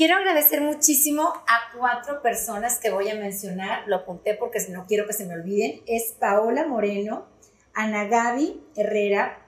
Quiero agradecer muchísimo a cuatro personas que voy a mencionar. Lo apunté porque no quiero que se me olviden. Es Paola Moreno, Ana Gaby Herrera,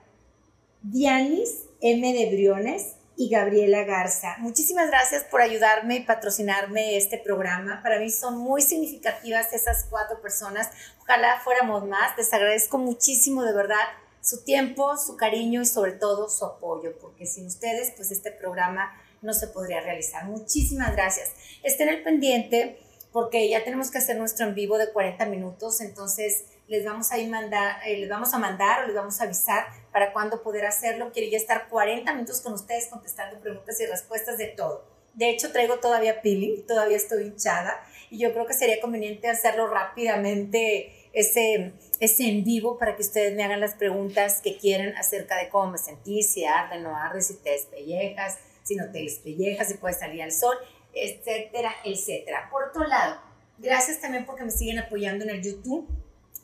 Dianis M. de Briones y Gabriela Garza. Muchísimas gracias por ayudarme y patrocinarme este programa. Para mí son muy significativas esas cuatro personas. Ojalá fuéramos más. Les agradezco muchísimo de verdad su tiempo, su cariño y sobre todo su apoyo, porque sin ustedes, pues este programa no se podría realizar. Muchísimas gracias. Estén al pendiente porque ya tenemos que hacer nuestro en vivo de 40 minutos, entonces les vamos a mandar, eh, les vamos a mandar o les vamos a avisar para cuándo poder hacerlo. Quiero ya estar 40 minutos con ustedes contestando preguntas y respuestas de todo. De hecho, traigo todavía peeling, todavía estoy hinchada y yo creo que sería conveniente hacerlo rápidamente ese, ese en vivo para que ustedes me hagan las preguntas que quieren acerca de cómo me sentí, si arde, no arde, si te despellejas, si no te despellejas, si puedes salir al sol, etcétera, etcétera. Por otro lado, gracias también porque me siguen apoyando en el YouTube.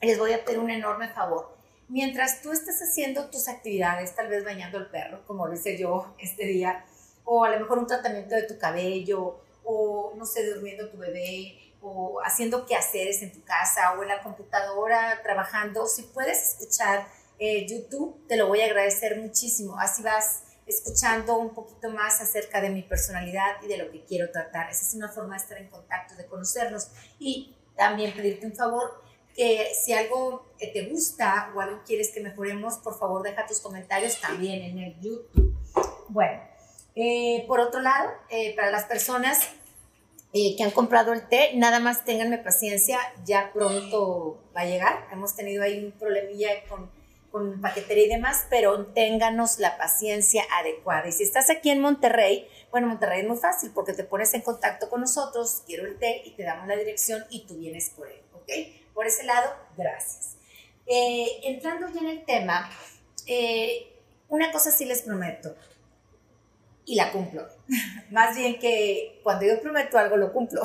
Les voy a pedir un enorme favor. Mientras tú estás haciendo tus actividades, tal vez bañando al perro, como lo hice yo este día, o a lo mejor un tratamiento de tu cabello, o no sé, durmiendo tu bebé, o haciendo quehaceres en tu casa, o en la computadora trabajando, si puedes escuchar eh, YouTube, te lo voy a agradecer muchísimo. Así vas escuchando un poquito más acerca de mi personalidad y de lo que quiero tratar. Esa es una forma de estar en contacto, de conocernos y también pedirte un favor que si algo te gusta o algo quieres que mejoremos, por favor deja tus comentarios también en el YouTube. Bueno, eh, por otro lado, eh, para las personas eh, que han comprado el té, nada más ténganme paciencia, ya pronto va a llegar. Hemos tenido ahí un problemilla con con paquetería y demás, pero ténganos la paciencia adecuada. Y si estás aquí en Monterrey, bueno, Monterrey es muy fácil porque te pones en contacto con nosotros, quiero el té y te damos la dirección y tú vienes por él, ¿ok? Por ese lado, gracias. Eh, entrando ya en el tema, eh, una cosa sí les prometo y la cumplo. Más bien que cuando yo prometo algo, lo cumplo.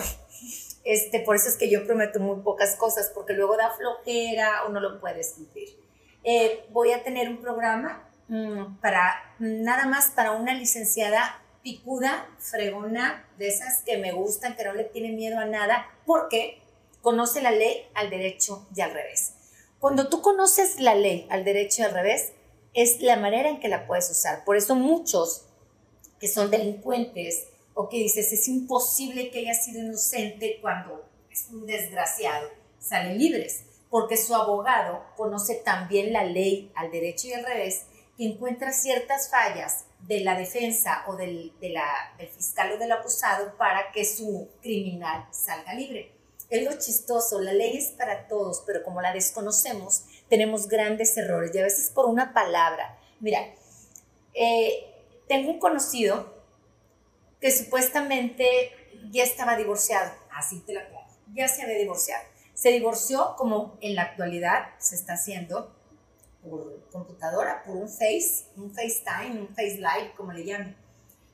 Este, por eso es que yo prometo muy pocas cosas, porque luego da flojera o no lo puedes cumplir. Eh, voy a tener un programa mm, para nada más para una licenciada picuda, fregona, de esas que me gustan, que no le tiene miedo a nada, porque conoce la ley al derecho y al revés. Cuando tú conoces la ley al derecho y al revés, es la manera en que la puedes usar. Por eso muchos que son delincuentes o que dices es imposible que haya sido inocente cuando es un desgraciado, salen libres porque su abogado conoce también la ley al derecho y al revés, que encuentra ciertas fallas de la defensa o del, fiscal o del acusado para que su criminal salga libre. Es lo chistoso, la ley es para todos, pero como la desconocemos, tenemos grandes errores y a veces por una palabra. Mira, eh, tengo un conocido que supuestamente ya estaba divorciado, así te la pongo, ya se había divorciado se divorció como en la actualidad se está haciendo por computadora, por un Face, un FaceTime, un Face Live, como le llaman.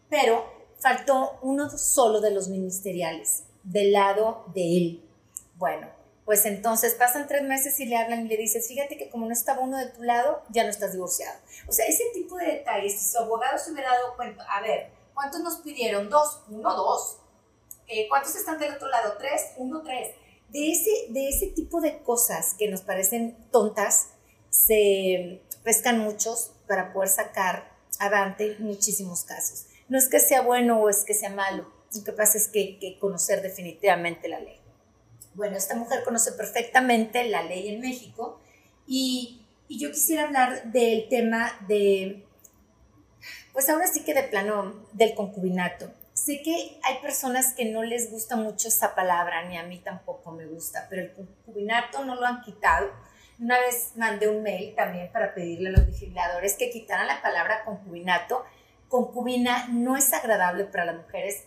Pero faltó uno solo de los ministeriales, del lado de él. Bueno, pues entonces pasan tres meses y le hablan y le dices, fíjate que como no estaba uno de tu lado, ya no estás divorciado. O sea, ese tipo de detalles, si su abogado se hubiera dado cuenta, a ver, ¿cuántos nos pidieron? Dos, uno, dos. Eh, ¿Cuántos están del otro lado? Tres, uno, tres de ese, de ese tipo de cosas que nos parecen tontas, se pescan muchos para poder sacar adelante muchísimos casos. No es que sea bueno o es que sea malo, lo que pasa es que que conocer definitivamente la ley. Bueno, esta mujer conoce perfectamente la ley en México y, y yo quisiera hablar del tema de, pues ahora sí que de plano del concubinato. Sé que hay personas que no les gusta mucho esa palabra, ni a mí tampoco me gusta, pero el concubinato no lo han quitado. Una vez mandé un mail también para pedirle a los legisladores que quitaran la palabra concubinato. Concubina no es agradable para las mujeres.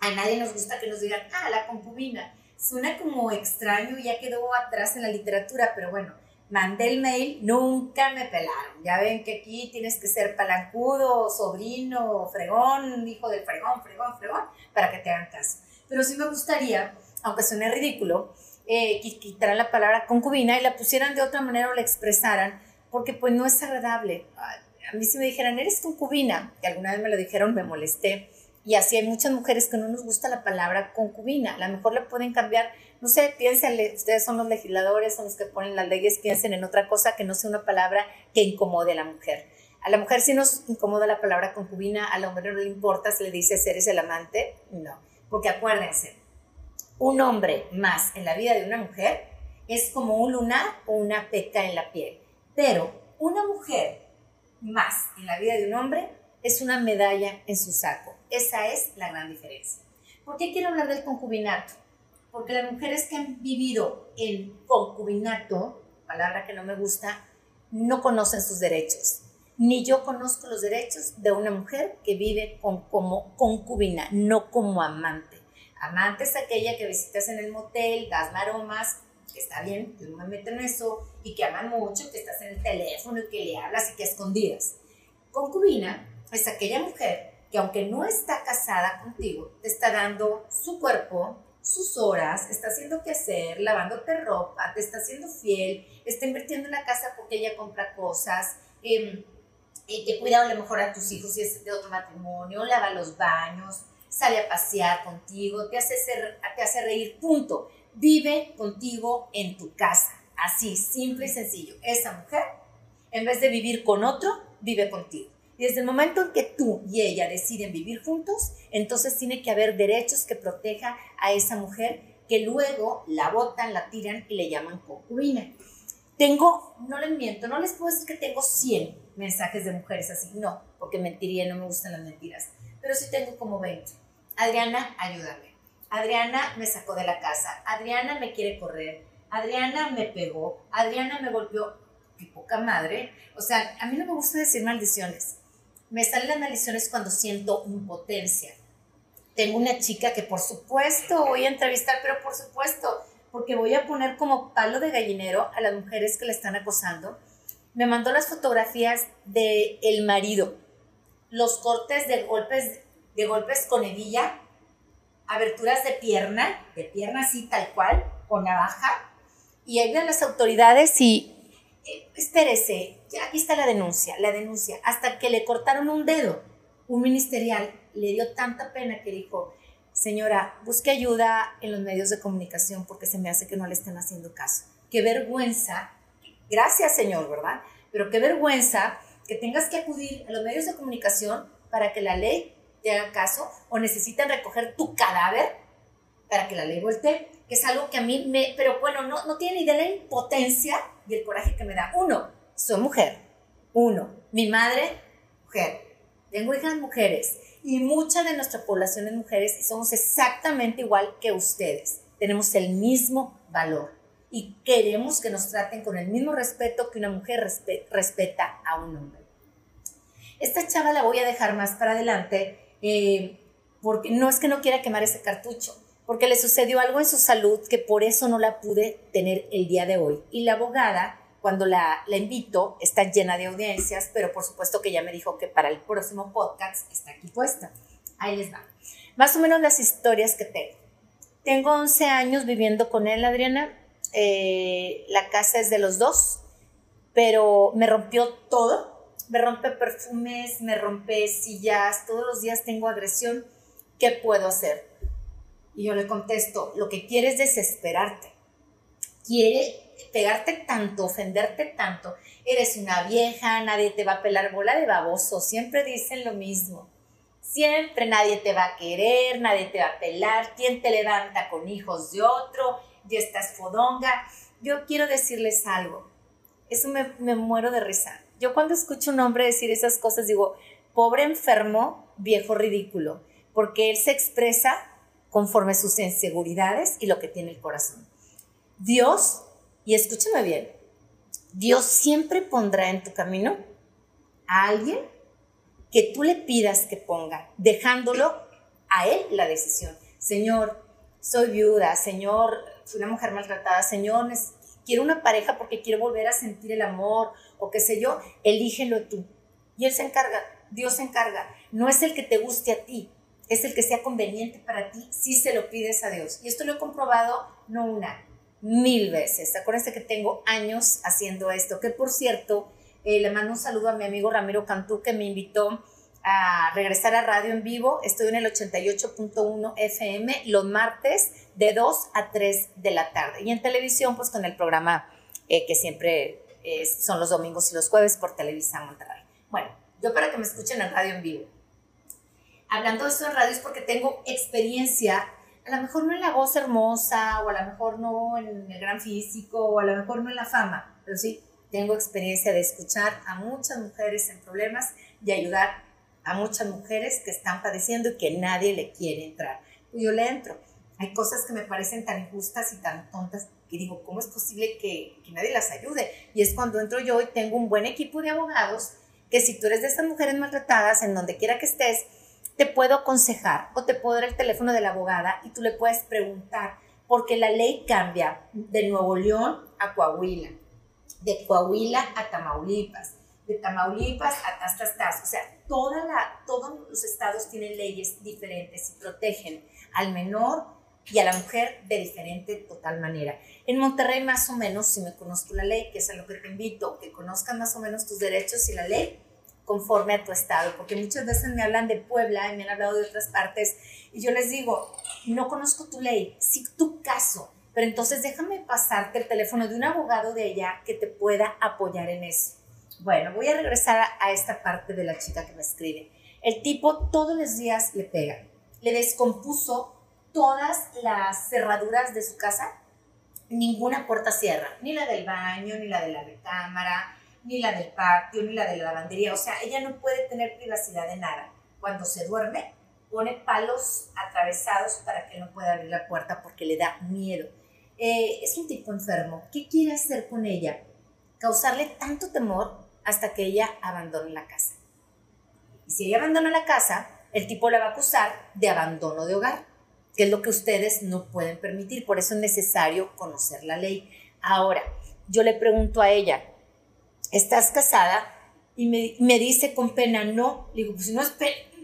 A nadie nos gusta que nos digan, ah, la concubina. Suena como extraño, ya quedó atrás en la literatura, pero bueno, mandé el mail, nunca me pelaron. Ya ven que aquí tienes que ser palancudo, sobrino, fregón, hijo del fregón, fregón, fregón, para que te hagan caso. Pero sí me gustaría, aunque suene ridículo, eh, quitaran la palabra concubina y la pusieran de otra manera o la expresaran, porque pues no es agradable. A mí si me dijeran, eres concubina, que alguna vez me lo dijeron, me molesté. Y así hay muchas mujeres que no nos gusta la palabra concubina. A lo mejor le pueden cambiar, no sé, piénsenle, ustedes son los legisladores, son los que ponen las leyes, piensen en otra cosa que no sea una palabra que incomode a la mujer. A la mujer sí nos incomoda la palabra concubina, a la mujer no le importa si le dice eres el amante, no. Porque acuérdense, un hombre más en la vida de una mujer es como un lunar o una peca en la piel. Pero una mujer más en la vida de un hombre es una medalla en su saco. Esa es la gran diferencia. ¿Por qué quiero hablar del concubinato? Porque las mujeres que han vivido en concubinato, palabra que no me gusta, no conocen sus derechos. Ni yo conozco los derechos de una mujer que vive como concubina, no como amante. Amante es aquella que visitas en el motel, das maromas, que está bien, que no me meto en eso, y que aman mucho, que estás en el teléfono y que le hablas y que escondidas. Concubina es aquella mujer que aunque no está casada contigo, te está dando su cuerpo, sus horas, está haciendo qué hacer, lavándote ropa, te está haciendo fiel, está invirtiendo en la casa porque ella compra cosas, te cuida a lo mejor a tus hijos si es de otro matrimonio, lava los baños, sale a pasear contigo, te hace, te hace reír, punto. Vive contigo en tu casa, así, simple y sencillo. Esa mujer, en vez de vivir con otro, vive contigo. Desde el momento en que tú y ella deciden vivir juntos, entonces tiene que haber derechos que proteja a esa mujer que luego la botan, la tiran y le llaman concubina. Tengo, no les miento, no les puedo decir que tengo 100 mensajes de mujeres así, no, porque mentiría, no me gustan las mentiras, pero sí tengo como 20. Adriana, ayúdame. Adriana me sacó de la casa. Adriana me quiere correr. Adriana me pegó. Adriana me golpeó. Qué poca madre. O sea, a mí no me gusta decir maldiciones me salen las maldiciones cuando siento impotencia. Tengo una chica que por supuesto voy a entrevistar, pero por supuesto, porque voy a poner como palo de gallinero a las mujeres que le están acosando. Me mandó las fotografías de el marido, los cortes de golpes, de golpes con hebilla, aberturas de pierna, de pierna así tal cual, con navaja, y ahí de las autoridades y eh, espérese, aquí está la denuncia, la denuncia, hasta que le cortaron un dedo. Un ministerial le dio tanta pena que dijo, señora, busque ayuda en los medios de comunicación porque se me hace que no le estén haciendo caso. Qué vergüenza, gracias señor, ¿verdad? Pero qué vergüenza que tengas que acudir a los medios de comunicación para que la ley te haga caso o necesitan recoger tu cadáver para que la ley voltee, que es algo que a mí me, pero bueno, no, no tiene ni idea de la impotencia y el coraje que me da. Uno, soy mujer. Uno, mi madre, mujer. Tengo hijas mujeres y mucha de nuestra población es mujeres y somos exactamente igual que ustedes. Tenemos el mismo valor y queremos que nos traten con el mismo respeto que una mujer respeta a un hombre. Esta chava la voy a dejar más para adelante eh, porque no es que no quiera quemar ese cartucho, porque le sucedió algo en su salud que por eso no la pude tener el día de hoy. Y la abogada, cuando la, la invito, está llena de audiencias, pero por supuesto que ya me dijo que para el próximo podcast está aquí puesta. Ahí les va. Más o menos las historias que tengo. Tengo 11 años viviendo con él, Adriana. Eh, la casa es de los dos, pero me rompió todo. Me rompe perfumes, me rompe sillas, todos los días tengo agresión. ¿Qué puedo hacer? Y yo le contesto, lo que quiere es desesperarte. Quiere pegarte tanto, ofenderte tanto. Eres una vieja, nadie te va a pelar bola de baboso. Siempre dicen lo mismo. Siempre nadie te va a querer, nadie te va a pelar. ¿Quién te levanta con hijos de otro? Ya estás fodonga. Yo quiero decirles algo. Eso me, me muero de risa. Yo cuando escucho un hombre decir esas cosas digo, pobre enfermo, viejo ridículo, porque él se expresa conforme sus inseguridades y lo que tiene el corazón. Dios, y escúchame bien, Dios siempre pondrá en tu camino a alguien que tú le pidas que ponga, dejándolo a él la decisión. Señor, soy viuda, Señor, soy una mujer maltratada, Señor, quiero una pareja porque quiero volver a sentir el amor o qué sé yo, elígelo tú. Y Él se encarga, Dios se encarga. No es el que te guste a ti, es el que sea conveniente para ti si se lo pides a Dios. Y esto lo he comprobado no una, mil veces. Acuérdense que tengo años haciendo esto, que por cierto, eh, le mando un saludo a mi amigo Ramiro Cantú que me invitó a regresar a radio en vivo. Estoy en el 88.1 FM los martes de 2 a 3 de la tarde. Y en televisión, pues con el programa eh, que siempre son los domingos y los jueves por Televisa Monterrey. Bueno, yo para que me escuchen en radio en vivo. Hablando de esto en radio es porque tengo experiencia, a lo mejor no en la voz hermosa, o a lo mejor no en el gran físico, o a lo mejor no en la fama, pero sí tengo experiencia de escuchar a muchas mujeres en problemas y ayudar a muchas mujeres que están padeciendo y que nadie le quiere entrar. Pues yo le entro. Hay cosas que me parecen tan injustas y tan tontas que digo, ¿cómo es posible que, que nadie las ayude? Y es cuando entro yo y tengo un buen equipo de abogados que si tú eres de estas mujeres maltratadas, en donde quiera que estés, te puedo aconsejar o te puedo dar el teléfono de la abogada y tú le puedes preguntar, porque la ley cambia de Nuevo León a Coahuila, de Coahuila a Tamaulipas, de Tamaulipas a Tastastas, o sea, toda la, todos los estados tienen leyes diferentes y protegen al menor y a la mujer de diferente total manera. En Monterrey más o menos, si me conozco la ley, que es a lo que te invito, que conozcan más o menos tus derechos y la ley conforme a tu estado, porque muchas veces me hablan de Puebla y me han hablado de otras partes y yo les digo, no conozco tu ley, sí tu caso, pero entonces déjame pasarte el teléfono de un abogado de ella que te pueda apoyar en eso. Bueno, voy a regresar a esta parte de la chica que me escribe. El tipo todos los días le pega. Le descompuso todas las cerraduras de su casa. Ninguna puerta cierra. Ni la del baño, ni la de la recámara, ni la del patio, ni la de la lavandería. O sea, ella no puede tener privacidad de nada. Cuando se duerme, pone palos atravesados para que no pueda abrir la puerta porque le da miedo. Eh, es un tipo enfermo. ¿Qué quiere hacer con ella? Causarle tanto temor hasta que ella abandone la casa. Y si ella abandona la casa, el tipo la va a acusar de abandono de hogar, que es lo que ustedes no pueden permitir. Por eso es necesario conocer la ley. Ahora, yo le pregunto a ella, ¿estás casada? Y me, dice con pena, no. Le digo, pues no es,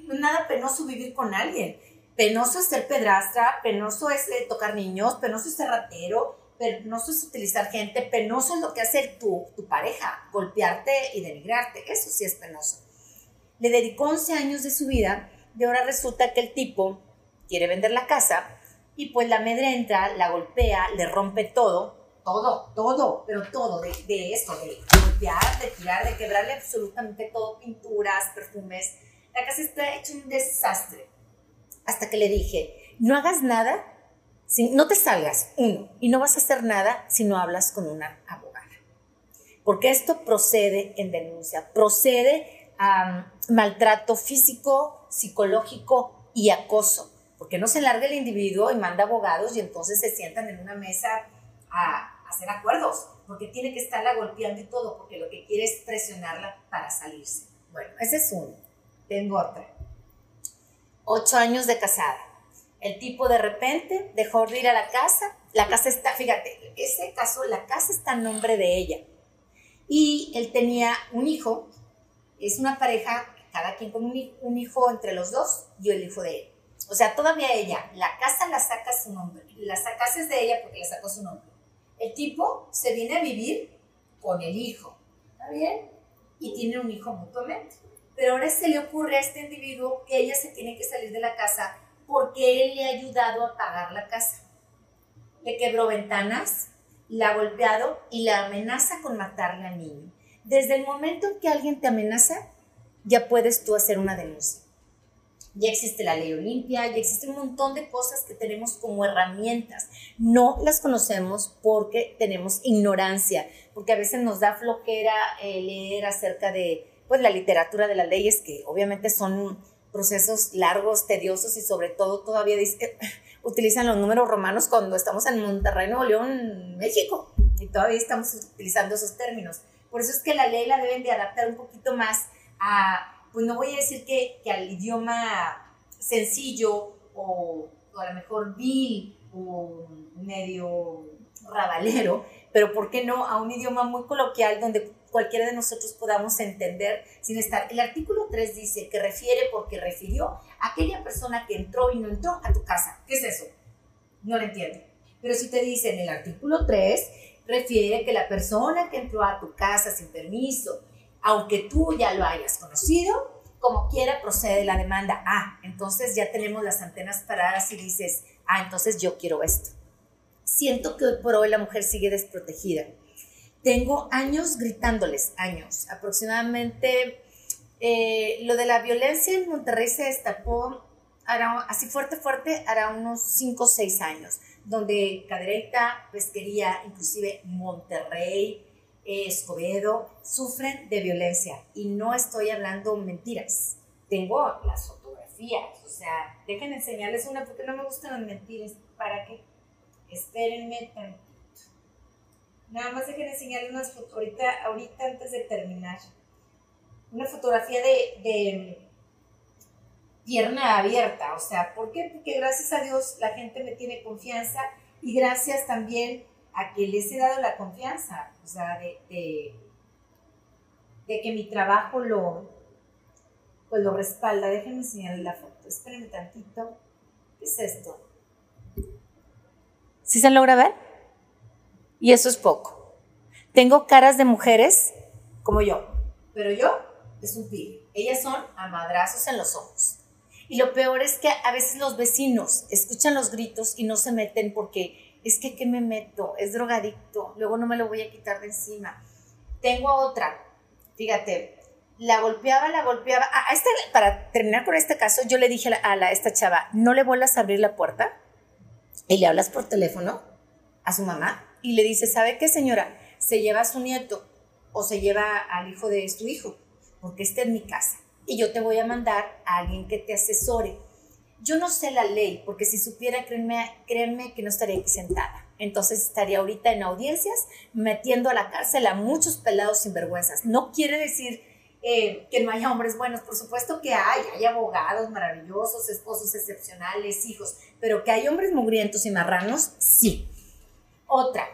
nada penoso vivir con alguien. Penoso es ser pedrastra, penoso es eh, tocar niños, penoso es ser ratero, penoso es utilizar gente, penoso es lo que hace tu, tu pareja, golpearte y denigrarte, eso sí es penoso. Le dedicó 11 años de su vida y ahora resulta que el tipo quiere vender la casa y pues la amedrenta, la golpea, le rompe todo, todo, todo, pero todo de, de esto, de golpear, de tirar, de quebrarle absolutamente todo, pinturas, perfumes. La casa está hecha un desastre. Hasta que le dije, no hagas nada no te salgas, uno, y no vas a hacer nada si no hablas con una abogada. Porque esto procede en denuncia, procede a maltrato físico, psicológico y acoso. Porque no se larga el individuo y manda abogados y entonces se sientan en una mesa a hacer acuerdos, porque tiene que estarla golpeando y todo, porque lo que quiere es presionarla para salirse. Bueno, ese es uno. Tengo otra. Ocho años de casada el tipo de repente dejó de ir a la casa, la casa está, fíjate, ese caso, la casa está en nombre de ella. Y él tenía un hijo, es una pareja, cada quien con un, hijo entre los dos, y el hijo de él. O sea, todavía ella, la casa la saca su nombre, la casa es de ella porque la sacó su nombre. El tipo se viene a vivir con el hijo, ¿está bien? Y tiene un hijo mutuamente. Pero ahora se le ocurre a este individuo que ella se tiene que salir de la casa porque él le ha ayudado a pagar la casa. Le quebró ventanas, la ha golpeado y la amenaza con matarle al niño. Desde el momento en que alguien te amenaza, ya puedes tú hacer una denuncia. Ya existe la ley Olimpia, ya existe un montón de cosas que tenemos como herramientas. No las conocemos porque tenemos ignorancia, porque a veces nos da flojera eh, leer acerca de pues, la literatura de las leyes, que obviamente son procesos largos, tediosos y sobre todo todavía dice, utilizan los números romanos cuando estamos en Monterrey, Nuevo León, México, y todavía estamos utilizando esos términos. Por eso es que la ley la deben de adaptar un poquito más a, pues no voy a decir que, que al idioma sencillo o, o, a lo mejor vil o medio rabalero, pero ¿por qué no a un idioma muy coloquial donde cualquiera de nosotros podamos entender sin estar. El artículo 3 dice que refiere porque refirió a aquella persona que entró y no entró a tu casa. ¿Qué es eso? No lo entiendo. Pero si te dice en el artículo 3, refiere que la persona que entró a tu casa sin permiso, aunque tú ya lo hayas conocido, como quiera procede la demanda. Ah, entonces ya tenemos las antenas paradas y dices, ah, entonces yo quiero esto. Siento que hoy por hoy la mujer sigue desprotegida. Tengo años gritándoles, años, aproximadamente. Eh, lo de la violencia en Monterrey se destapó así fuerte, fuerte, hará unos 5 o 6 años, donde Cadereyta, Pesquería, inclusive Monterrey, Escobedo, sufren de violencia. Y no estoy hablando mentiras. Tengo las fotografías, o sea, dejen enseñarles una porque no me gustan las mentiras. ¿Para qué? Espérenme tantito. Nada más dejen enseñarles unas fotos ahorita, ahorita antes de terminar. Una fotografía de pierna abierta. O sea, ¿por qué? Porque gracias a Dios la gente me tiene confianza y gracias también a que les he dado la confianza, o sea, de, que mi trabajo lo, pues lo respalda. Déjenme enseñarles la foto. Espérenme tantito. ¿Qué es esto? ¿Sí se logra ver? Y eso es poco. Tengo caras de mujeres como yo, pero yo es un tigre. Ellas son amadrazos en los ojos. Y lo peor es que a veces los vecinos escuchan los gritos y no se meten porque es que ¿qué me meto? Es drogadicto, luego no me lo voy a quitar de encima. Tengo otra, fíjate, la golpeaba, la golpeaba. A para terminar con este caso, yo le dije a, a esta chava, no le vuelvas a abrir la puerta y le hablas por teléfono a su mamá y le dice, ¿sabe qué señora? Se lleva a su nieto o se lleva al hijo de su hijo, porque este es mi casa y yo te voy a mandar a alguien que te asesore. Yo no sé la ley, porque si supiera, créanme, que no estaría aquí sentada. Entonces estaría ahorita en audiencias metiendo a la cárcel a muchos pelados sinvergüenzas. No quiere decir eh, que no haya hombres buenos, por supuesto que hay, hay abogados maravillosos, esposos excepcionales, hijos, pero que hay hombres mugrientos y marranos, sí. Otra,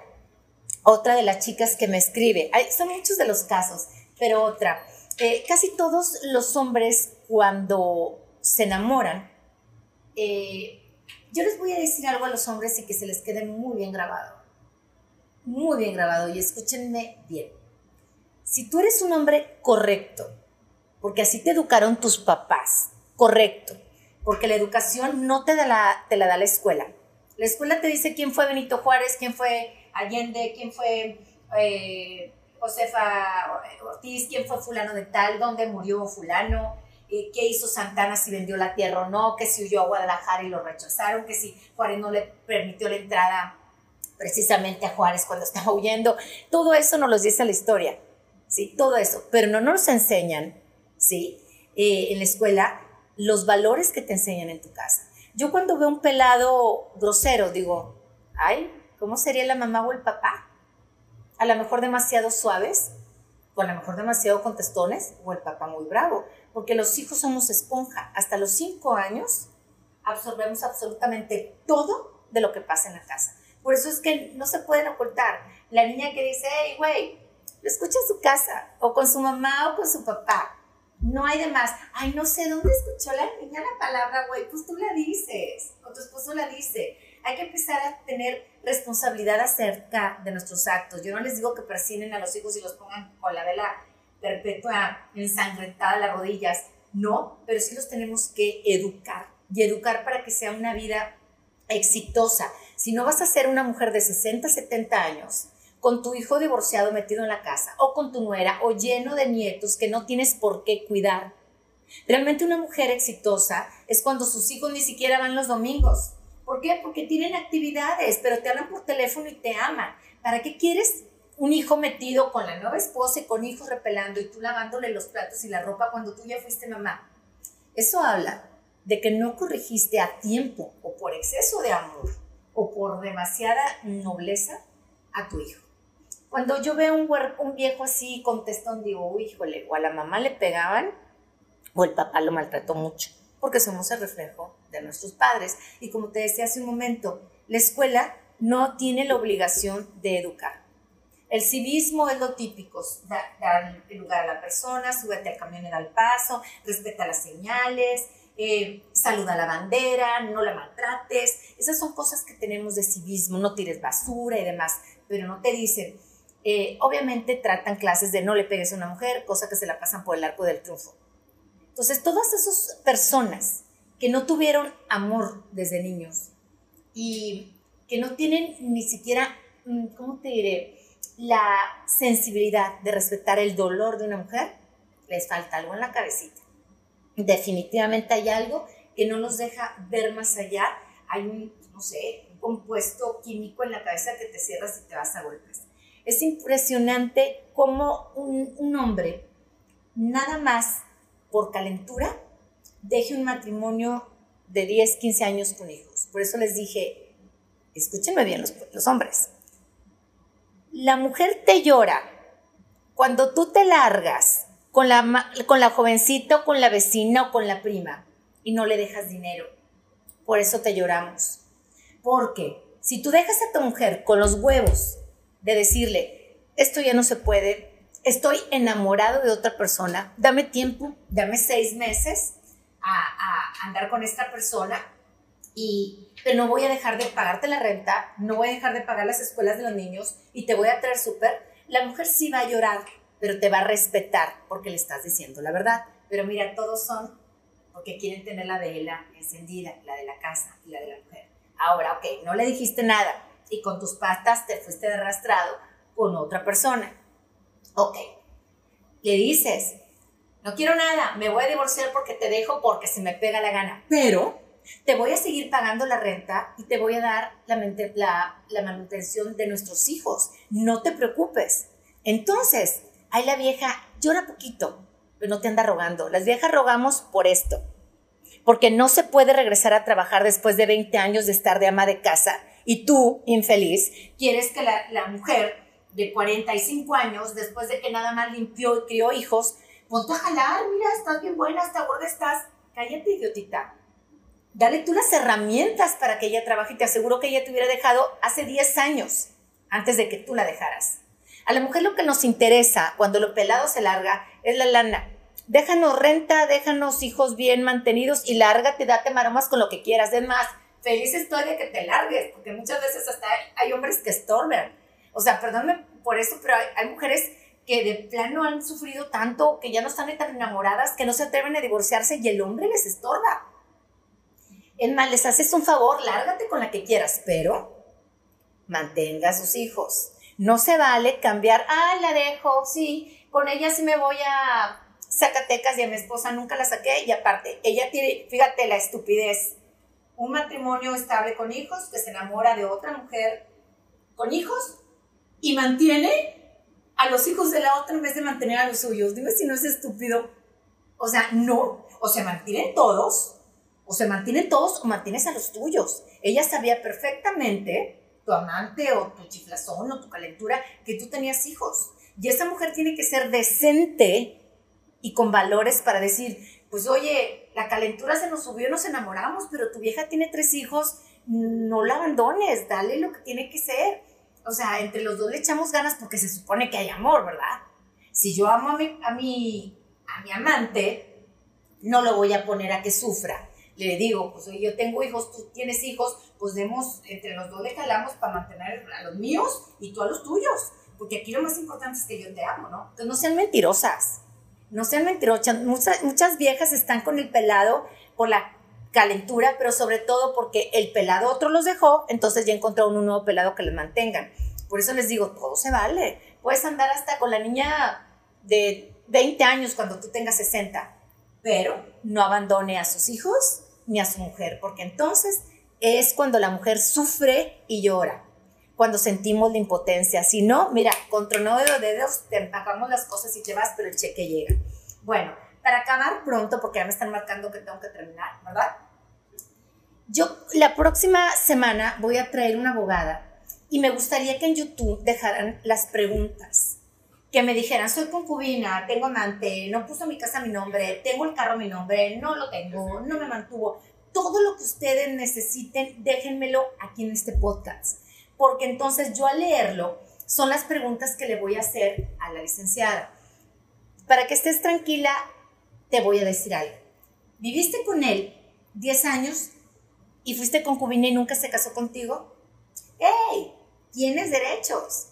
otra de las chicas que me escribe, hay, son muchos de los casos, pero otra, eh, casi todos los hombres cuando se enamoran, eh, yo les voy a decir algo a los hombres y que se les quede muy bien grabado. Muy bien grabado y escúchenme bien. Si tú eres un hombre correcto, porque así te educaron tus papás, correcto, porque la educación no te, da la, te la da la escuela. La escuela te dice quién fue Benito Juárez, quién fue Allende, quién fue eh, Josefa Ortiz, quién fue fulano de tal, dónde murió fulano, eh, qué hizo Santana si vendió la tierra o no, que si huyó a Guadalajara y lo rechazaron, que si Juárez no le permitió la entrada precisamente a Juárez cuando estaba huyendo. Todo eso nos lo dice la historia, ¿sí? Todo eso, pero no nos enseñan, ¿sí? Eh, en la escuela los valores que te enseñan en tu casa. Yo cuando veo un pelado grosero digo, ay, ¿cómo sería la mamá o el papá? a lo mejor demasiado suaves, o a lo mejor demasiado contestones, o el papá muy bravo, porque los hijos somos esponja. Hasta los cinco años absorbemos absolutamente todo de lo que pasa en la casa. Por eso es que no se pueden ocultar. La niña que dice, hey, güey, lo escucha en su casa, o con su mamá o con su papá. No hay de más. Ay, no sé dónde escuchó la niña la palabra, güey. Pues tú la dices, o tu esposo la dice hay que empezar a tener responsabilidad acerca de nuestros actos. Yo no les digo que persinen a los hijos y los pongan con la vela perpetua ensangrentada las rodillas, no, pero sí los tenemos que educar y educar para que sea una vida exitosa. Si no vas a ser una mujer de 60, 70 años, con tu hijo divorciado metido en la casa, o con tu nuera, o lleno de nietos que no tienes por qué cuidar. Realmente una mujer exitosa es cuando sus hijos ni siquiera van los domingos, ¿Por qué? Porque tienen actividades, pero te hablan por teléfono y te aman. ¿Para qué quieres un hijo metido con la nueva esposa y con hijos repelando y tú lavándole los platos y la ropa cuando tú ya fuiste mamá? Eso habla de que no corregiste a tiempo o por exceso de amor o por demasiada nobleza a tu hijo. Cuando yo veo un, viejo así contestón, digo, uy, híjole, o a la mamá le pegaban o el papá lo maltrató mucho porque somos el reflejo de nuestros padres. Y como te decía hace un momento, la escuela no tiene la obligación de educar. El civismo es lo típico, dar lugar a la persona, súbete al camión da el paso, respeta las señales, eh, saluda la bandera, no la maltrates. Esas son cosas que tenemos de civismo, no tires basura y demás, pero no te dicen. Eh, obviamente tratan clases de no le pegues a una mujer, cosa que se la pasan por el arco del triunfo Entonces, todas esas personas que no tuvieron amor desde niños y que no tienen ni siquiera, mm, ¿cómo te diré? La sensibilidad de respetar el dolor de una mujer, les falta algo en la cabecita. Definitivamente hay algo que no nos deja ver más allá. Hay un, no sé, un compuesto químico en la cabeza que te cierras y te vas a golpes. Es impresionante cómo un, hombre, nada más por calentura, deje un matrimonio de 10, 15 años con hijos. Por eso les dije, escúchenme bien los, los hombres. La mujer te llora cuando tú te largas con la, con la jovencita o con la vecina o con la prima y no le dejas dinero. Por eso te lloramos. Porque si tú dejas a tu mujer con los huevos de decirle, esto ya no se puede, estoy enamorado de otra persona, dame tiempo, dame seis meses a, andar con esta persona y pero no voy a dejar de pagarte la renta, no voy a dejar de pagar las escuelas de los niños y te voy a traer súper, la mujer sí va a llorar, pero te va a respetar porque le estás diciendo la verdad. Pero mira, todos son porque quieren tener la vela encendida, la de la casa y la de la mujer. Ahora, ok, no le dijiste nada y con tus patas te fuiste arrastrado con otra persona. Ok, le dices, no quiero nada, me voy a divorciar porque te dejo porque se me pega la gana, pero te voy a seguir pagando la renta y te voy a dar la, la, manutención de nuestros hijos. No te preocupes. Entonces, ahí la vieja llora poquito, pero no te anda rogando. Las viejas rogamos por esto, porque no se puede regresar a trabajar después de 20 años de estar de ama de casa y tú, infeliz, quieres que la, la mujer de 45 años, después de que nada más limpió y crió hijos, ponte a jalar, mira, estás bien buena, hasta gorda estás. Cállate, idiotita. Dale tú las herramientas para que ella trabaje y te aseguro que ella te hubiera dejado hace 10 años antes de que tú la dejaras. A la mujer lo que nos interesa cuando lo pelado se larga es la lana. Déjanos renta, déjanos hijos bien mantenidos y lárgate, date maromas con lo que quieras. Es más, feliz estoy que te largues, porque muchas veces hasta hay, hombres que estorban. O sea, perdónme por eso, pero hay mujeres que de plano han sufrido tanto, que ya no están tan enamoradas, que no se atreven a divorciarse y el hombre les estorba. Les haces un favor, lárgate con la que quieras, pero mantenga a sus hijos. No se vale cambiar, ah, la dejo, sí, con ella sí me voy a Zacatecas y a mi esposa nunca la saqué y aparte, ella tiene, fíjate la estupidez, un matrimonio estable con hijos que se enamora de otra mujer con hijos y mantiene a los hijos de la otra en vez de mantener a los suyos. Dime si no es estúpido. O sea, no. O se mantienen todos, o se mantienen todos, o mantienes a los tuyos. Ella sabía perfectamente, tu amante o tu chiflazón o tu calentura, que tú tenías hijos. Y esa mujer tiene que ser decente y con valores para decir, pues oye, la calentura se nos subió, nos enamoramos, pero tu vieja tiene tres hijos, no la abandones, dale lo que tiene que ser o sea, entre los dos le echamos ganas porque se supone que hay amor, ¿verdad? Si yo amo a mi, a mi, a mi amante, no lo voy a poner a que sufra. Le digo, pues yo tengo hijos, tú tienes hijos, pues demos, entre los dos le jalamos para mantener a los míos y tú a los tuyos. Porque aquí lo más importante es que yo te amo, ¿no? Entonces no sean mentirosas. No sean mentirosas. Muchas, muchas viejas están con el pelado por la calentura, pero sobre todo porque el pelado otro los dejó, entonces ya encontraron un nuevo pelado que les mantengan. Por eso les digo, todo se vale. Puedes andar hasta con la niña de 20 años cuando tú tengas 60, pero no abandone a sus hijos ni a su mujer, porque entonces es cuando la mujer sufre y llora, cuando sentimos la impotencia. Si no, mira, con trono de dedos te empacamos las cosas y te vas, pero el cheque llega. Bueno, para acabar pronto, porque ya me están marcando que tengo que terminar, ¿verdad? Yo la próxima semana voy a traer una abogada y me gustaría que en YouTube dejaran las preguntas. Que me dijeran, soy concubina, tengo amante, no puso mi casa a mi nombre, tengo el carro a mi nombre, no lo tengo, no me mantuvo. Todo lo que ustedes necesiten, déjenmelo aquí en este podcast. Porque entonces yo al leerlo, son las preguntas que le voy a hacer a la licenciada. Para que estés tranquila, te voy a decir algo. ¿Viviste con él 10 años y fuiste concubina y nunca se casó contigo, ¡hey! Tienes derechos.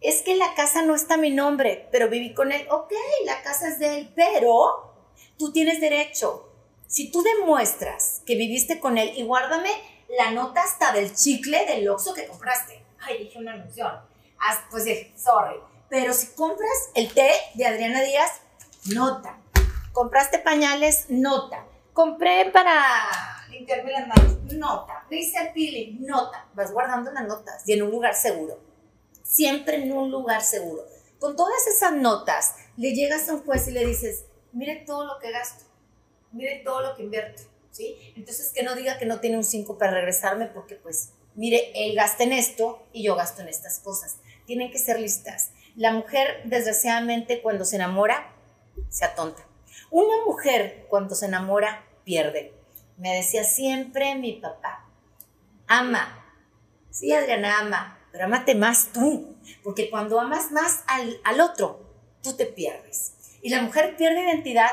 Es que la casa no está mi nombre, pero viví con él. Ok, la casa es de él, pero Tú tienes derecho. Si tú demuestras que viviste con él y guárdame la nota hasta del chicle del Oxxo que compraste. Ay, dije una anunción. Pues dije, sorry. Pero si compras el té de Adriana Díaz, nota. Compraste pañales, nota. Compré para limpiarme las manos, nota. Dice el peeling, nota. Vas guardando las notas y en un lugar seguro. Siempre en un lugar seguro. Con todas esas notas, le llegas a un juez y le dices, mire todo lo que gasto, mire todo lo que invierto, ¿sí? Entonces que no diga que no tiene un 5 para regresarme porque pues, mire, él gasta en esto y yo gasto en estas cosas. Tienen que ser listas. La mujer, desgraciadamente, cuando se enamora, se atonta. Una mujer, cuando se enamora, pierde. Me decía siempre mi papá, ama. Sí, Adriana, ama, pero amate más tú, porque cuando amas más al, al otro, tú te pierdes. Y la mujer pierde identidad.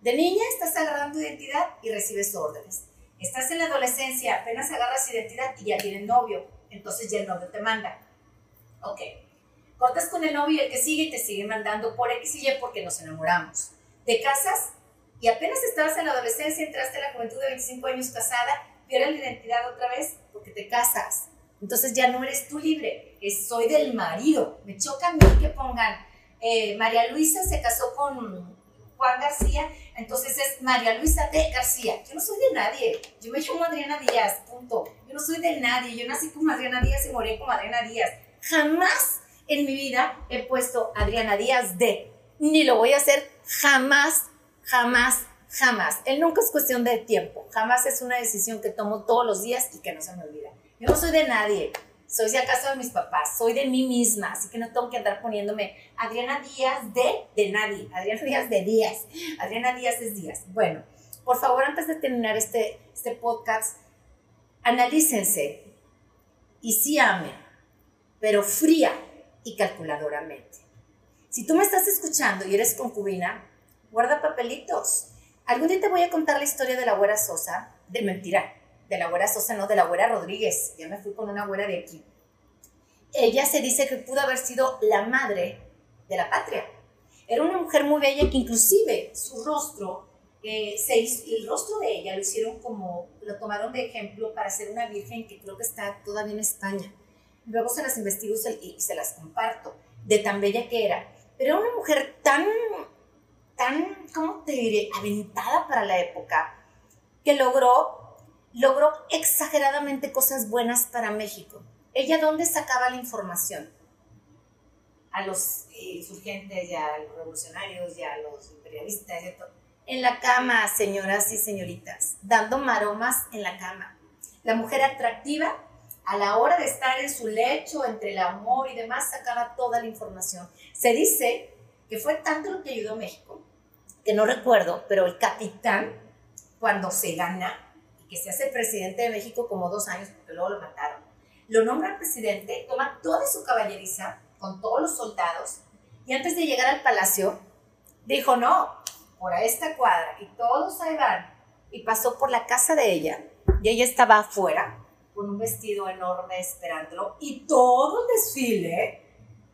De niña estás agarrando identidad y recibes órdenes. Estás en la adolescencia, apenas agarras identidad y ya tienes novio. Entonces ya el novio te manda. Ok. Cortas con el novio y el que sigue te sigue mandando por X y Y porque nos enamoramos. Te casas y apenas estabas en la adolescencia, entraste a la juventud de 25 años casada, pierdes la identidad otra vez porque te casas. Entonces ya no eres tú libre, es soy del marido. Me choca a mí que pongan, eh, María Luisa se casó con Juan García, entonces es María Luisa de García. Yo no soy de nadie, yo me llamo Adriana Díaz, punto. Yo no soy de nadie, yo nací como Adriana Díaz y morí como Adriana Díaz. Jamás en mi vida he puesto Adriana Díaz de, ni lo voy a hacer jamás, jamás, jamás. El nunca es cuestión de tiempo, jamás es una decisión que tomo todos los días y que no se me olvida. Yo no soy de nadie, soy si acaso de mis papás, soy de mí misma, así que no tengo que andar poniéndome Adriana Díaz de, de nadie, Adriana Díaz de Díaz, Adriana Díaz es Díaz. Bueno, por favor, antes de terminar este, este podcast, analícense. Y sí amen, pero fría y calculadoramente. Si tú me estás escuchando y eres concubina, guarda papelitos. Algún día te voy a contar la historia de la güera Sosa, de mentira, de la güera Sosa, no, de la güera Rodríguez. Ya me fui con una güera de aquí. Ella se dice que pudo haber sido la madre de la patria. Era una mujer muy bella que inclusive su rostro, eh, se el rostro de ella lo hicieron como, lo tomaron de ejemplo para ser una virgen que creo que está todavía en España. Luego se las investigo y se las comparto, de tan bella que era. Pero era una mujer tan, tan, ¿cómo te diré?, aventada para la época, que logró, logró exageradamente cosas buenas para México. ¿Ella dónde sacaba la información? A los insurgentes y a los revolucionarios y a los imperialistas y todo. En la cama, señoras y señoritas, dando maromas en la cama. La mujer atractiva a la hora de estar en su lecho, entre el amor y demás, sacaba toda la información. Se dice que fue tanto lo que ayudó a México, que no recuerdo, pero el capitán, cuando se gana que se hace presidente de México como dos años, porque luego lo mataron, lo nombra presidente, toma toda su caballeriza con todos los soldados y antes de llegar al palacio, dijo, no, por esta cuadra y todos ahí van. Y pasó por la casa de ella y ella estaba afuera con un vestido enorme esperándolo y todo el desfile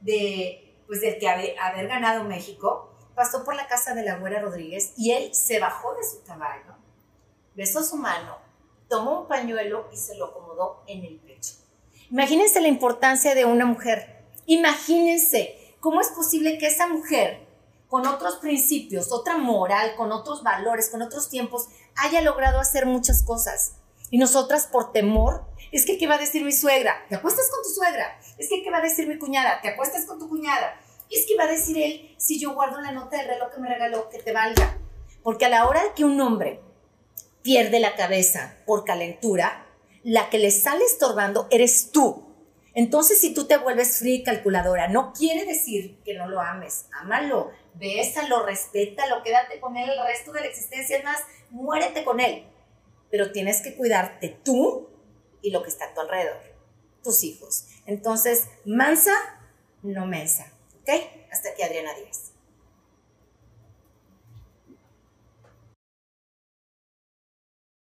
de, pues, del que haber, haber ganado México pasó por la casa de la güera Rodríguez y él se bajó de su caballo, besó su mano, tomó un pañuelo y se lo acomodó en el pecho. Imagínense la importancia de una mujer. Imagínense cómo es posible que esa mujer, con otros principios, otra moral, con otros valores, con otros tiempos, haya logrado hacer muchas cosas. Y nosotras por temor, es que ¿qué va a decir mi suegra? ¿Te acuestas con tu suegra? Es que ¿qué va a decir mi cuñada? ¿Te acuestas con tu cuñada? Es que va a decir él, si yo guardo la nota del reloj que me regaló, que te valga. Porque a la hora de que un hombre pierde la cabeza por calentura, la que le sale estorbando eres tú. Entonces, si tú te vuelves y calculadora, no quiere decir que no lo ames. Ámalo, bésalo, respétalo, quédate con él el resto de la existencia. Es más, muérete con él pero tienes que cuidarte tú y lo que está a tu alrededor, tus hijos. Entonces, mansa, no mensa. ¿Ok? Hasta aquí, Adriana Díaz.